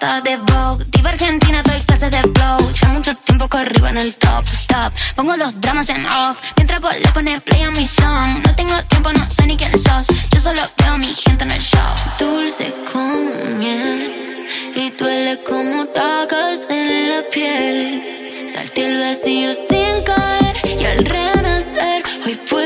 de Vogue. Diva Argentina, doy clases de flow. Ya mucho tiempo corrigo en el top, stop. Pongo los dramas en off. Mientras vos le pones play a mi song. No tengo tiempo, no sé ni quién sos. Yo solo veo a mi gente en el show. Dulce como miel. Y duele como tacas en la piel. Salté el vacío sin caer y al renacer hoy puedo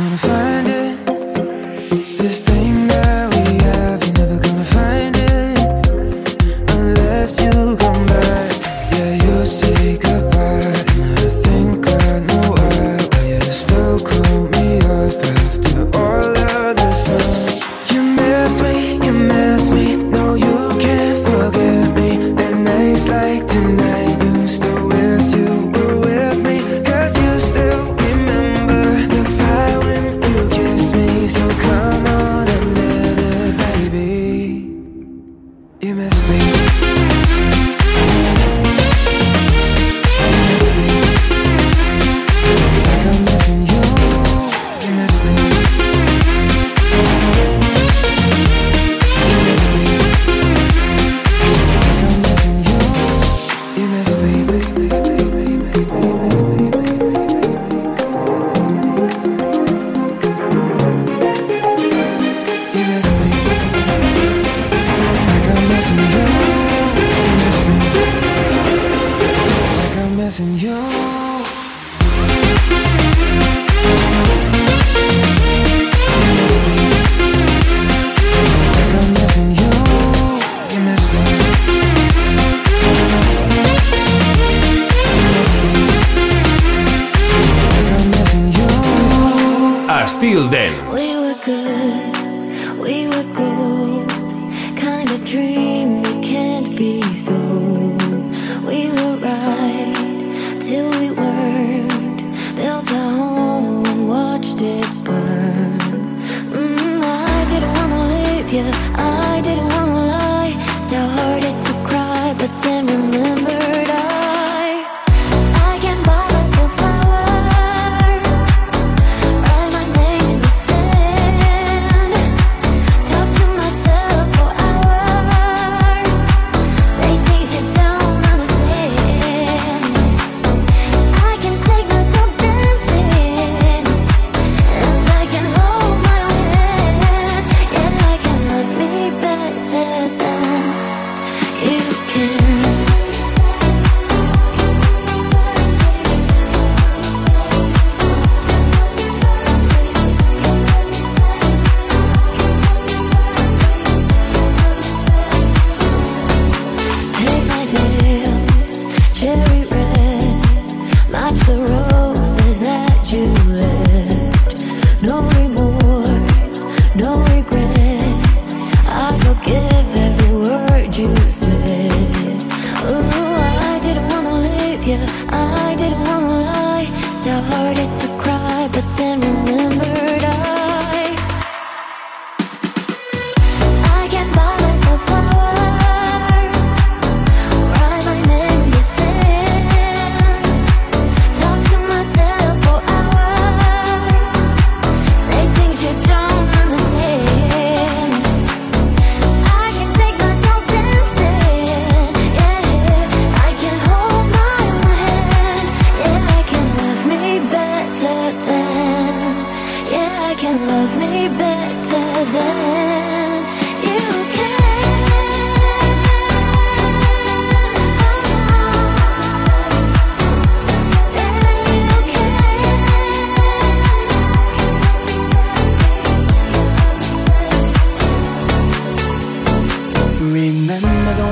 gonna find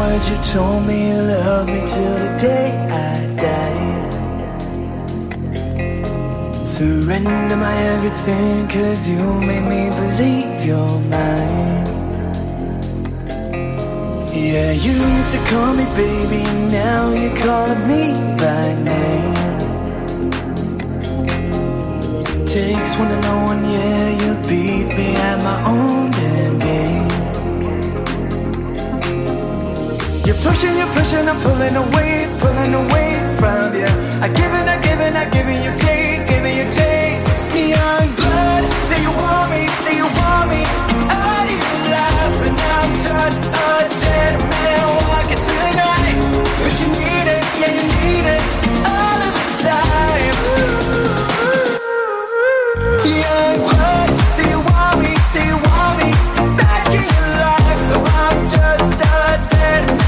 heard you told me you love me till the day I die. Surrender my everything, cause you made me believe you're mine. Yeah, you used to call me baby, now you're calling me by name. Takes one to know one, yeah, you beat me at my own day. You're pushing, you're pushing, I'm pulling away, pulling away from you. I give it, I give it, I give it, you take, giving you take. Neon blood, say you want me, say you want me. I you laugh and I'm just a dead man walking tonight. But you need it, yeah you need it, all of the time. Young blood, say you want me, say you want me. Back in your life, so I'm just a dead.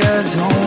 just home.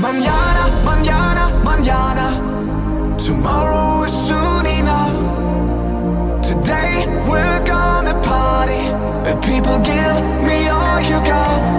Mañana, mañana, mañana. Tomorrow is soon enough. Today we're gonna party. And people give me all you got.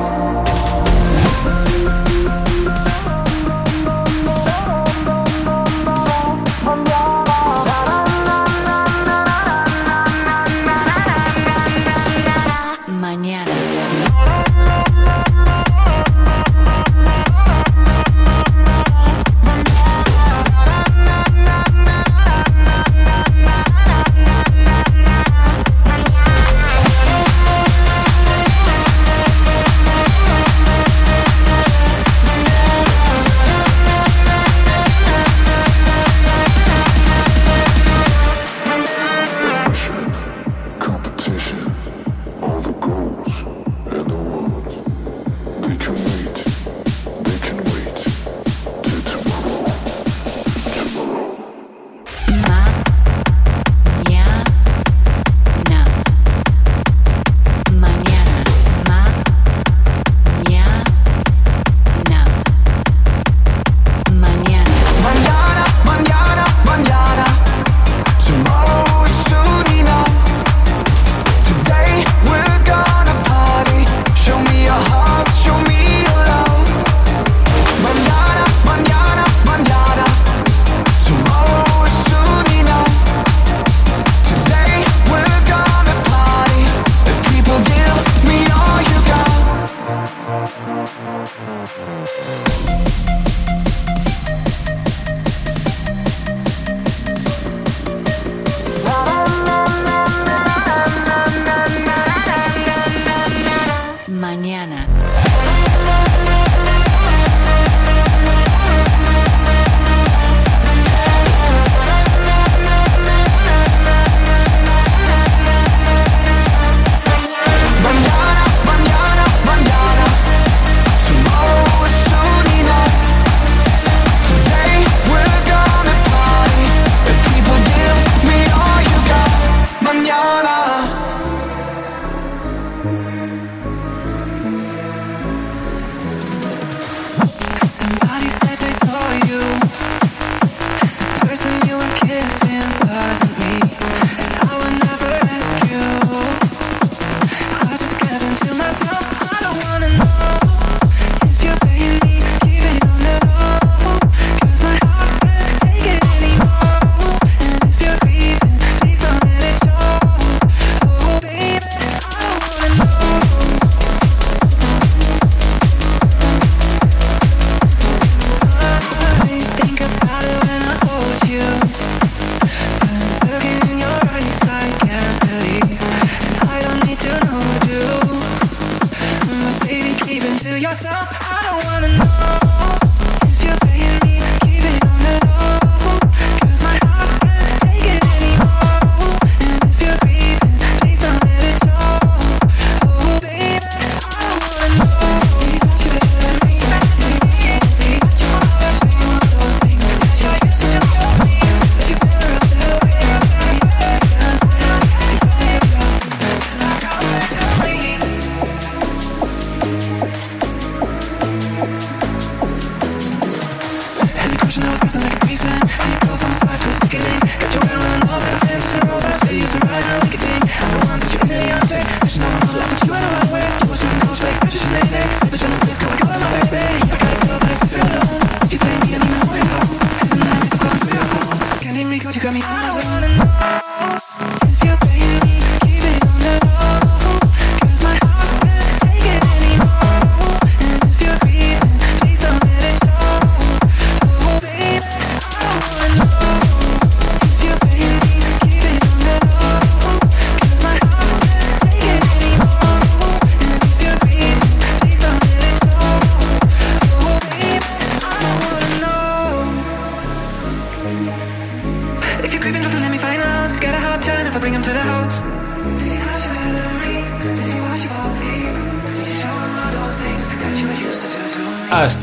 mañana. problem.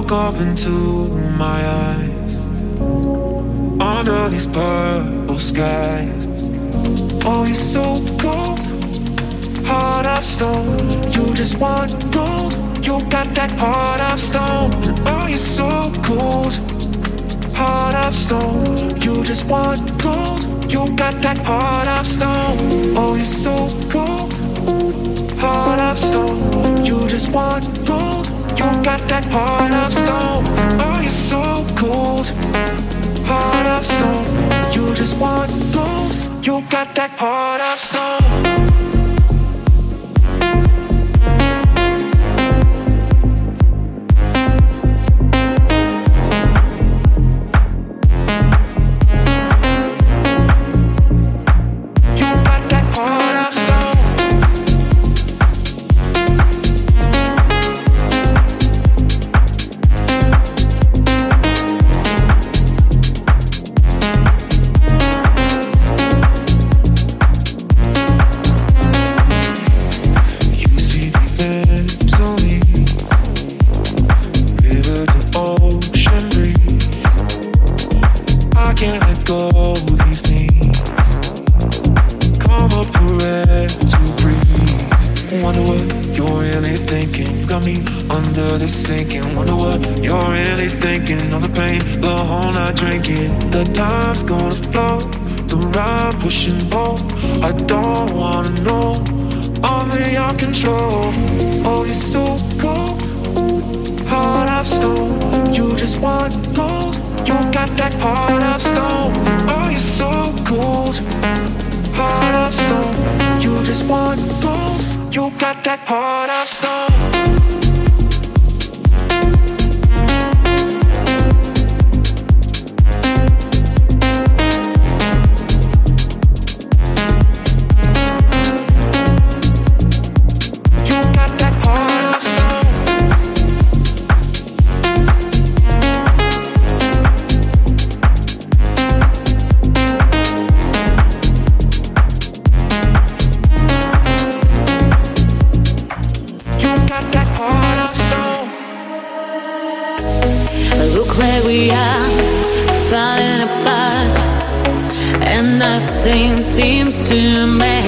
look up into my eyes under these purple skies. Oh, you're so cold, heart of stone. You just want gold. You got that heart of stone. Oh, you're so cold, heart of stone. You just want gold. You got that heart of stone. Oh, you're so cold, heart of stone. You just want you got that heart of stone. heart of stone to mend.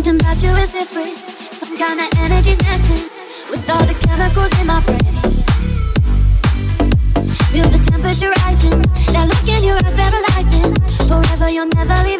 Something about you is different. Some kind of energy's messing with all the chemicals in my brain. Feel the temperature rising. Now look in your eyes paralyzing. Forever, you'll never leave.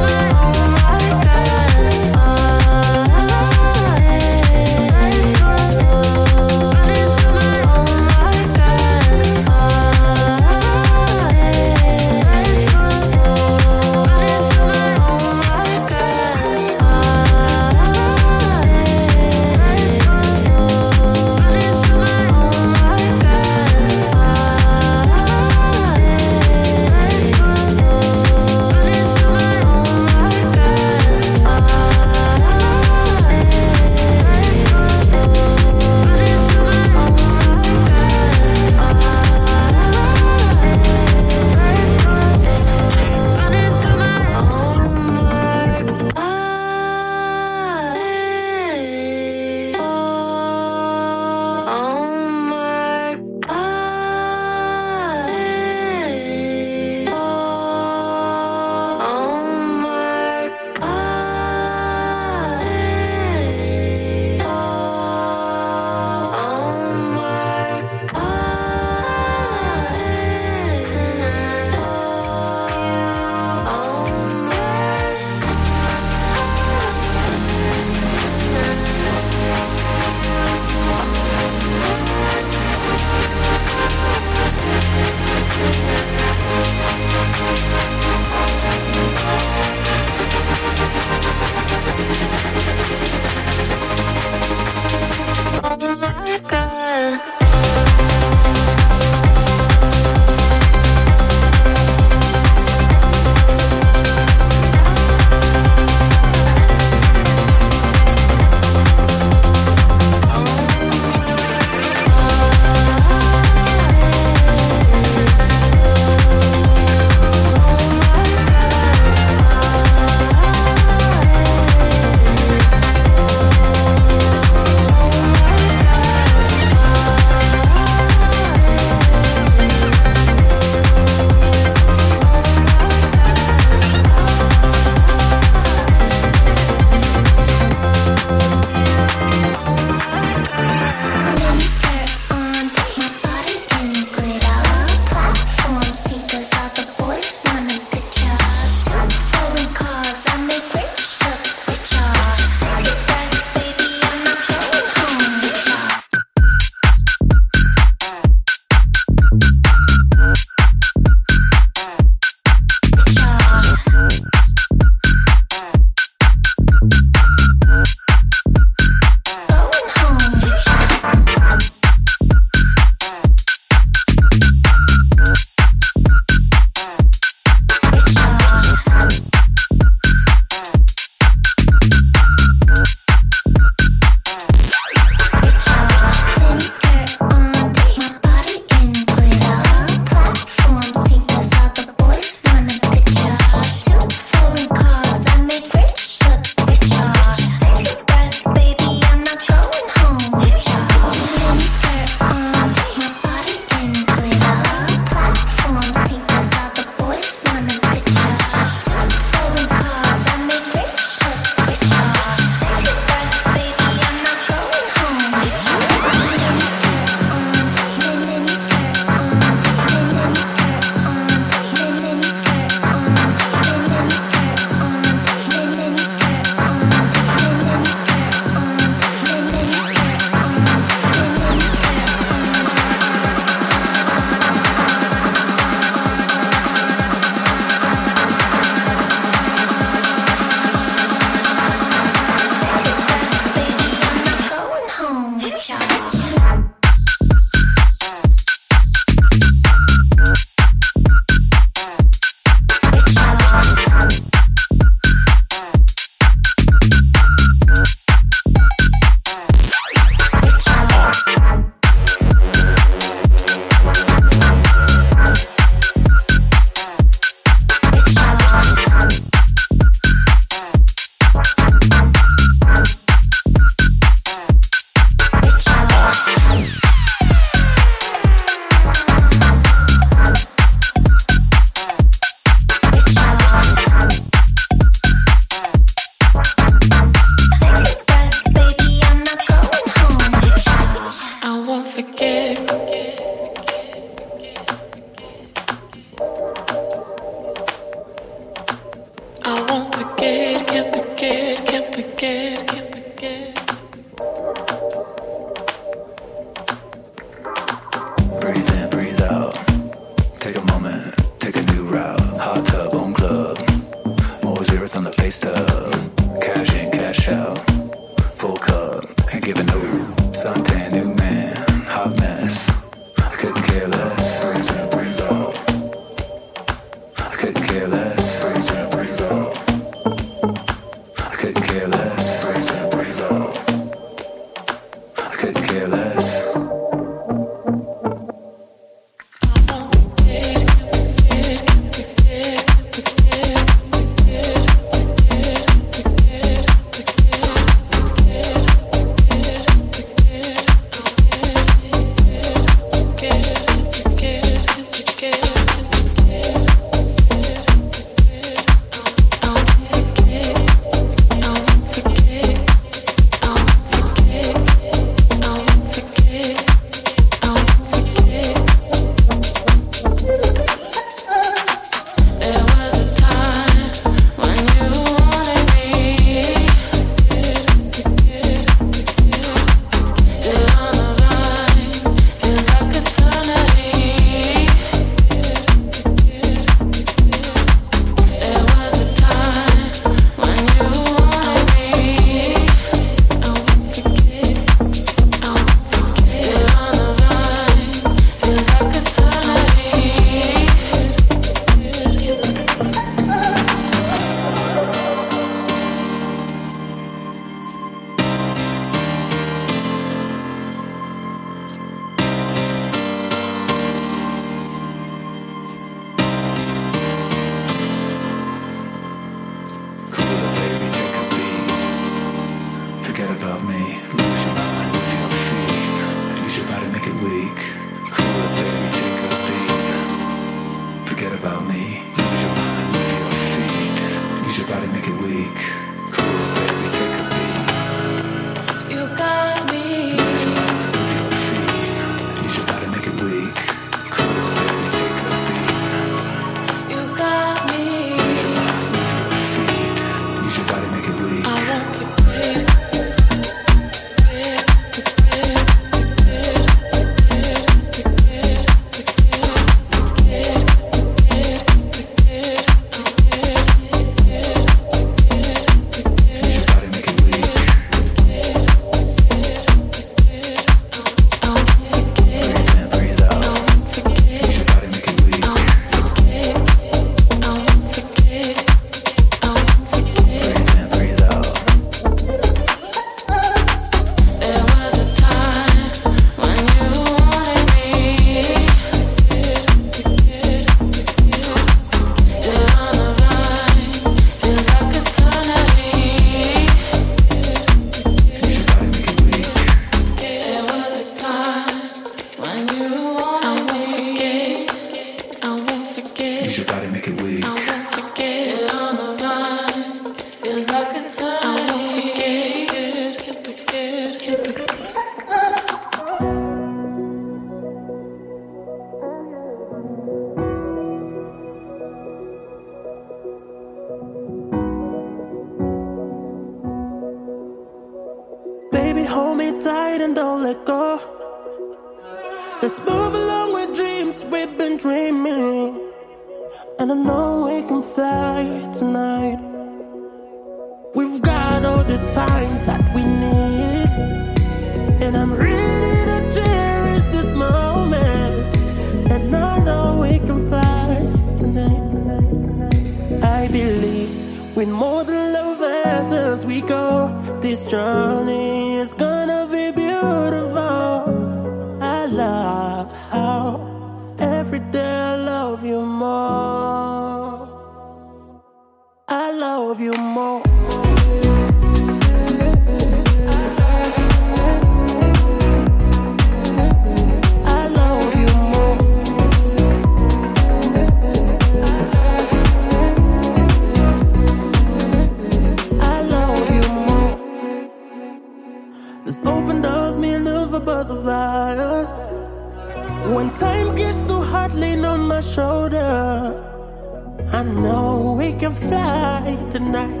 can fly tonight.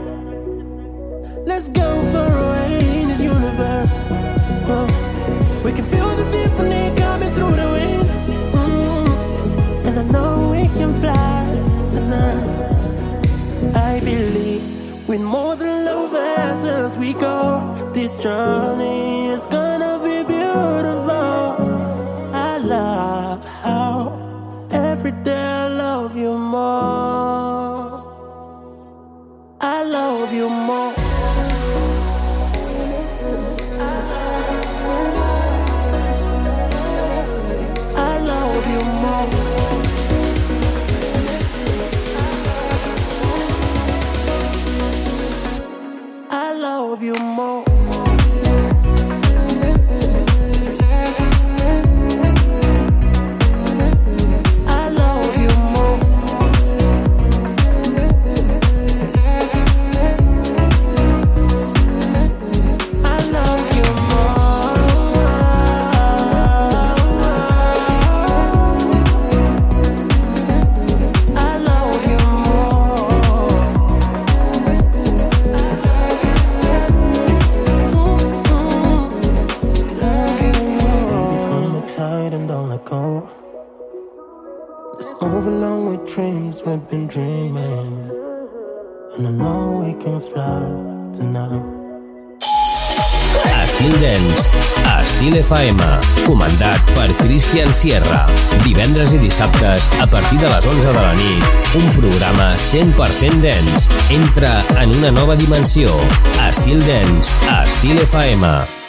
Let's go for a ride in this universe. Oh. We can feel the symphony coming through the wind. Mm. And I know we can fly tonight. I believe with more than love as we go this journey. Dreaming. And I know we can fly tonight. Estil Dance, a Estil FM, comandat per Christian Sierra. Divendres i dissabtes, a partir de les 11 de la nit, un programa 100% dance. Entra en una nova dimensió. Estil Dance, a Estil FM.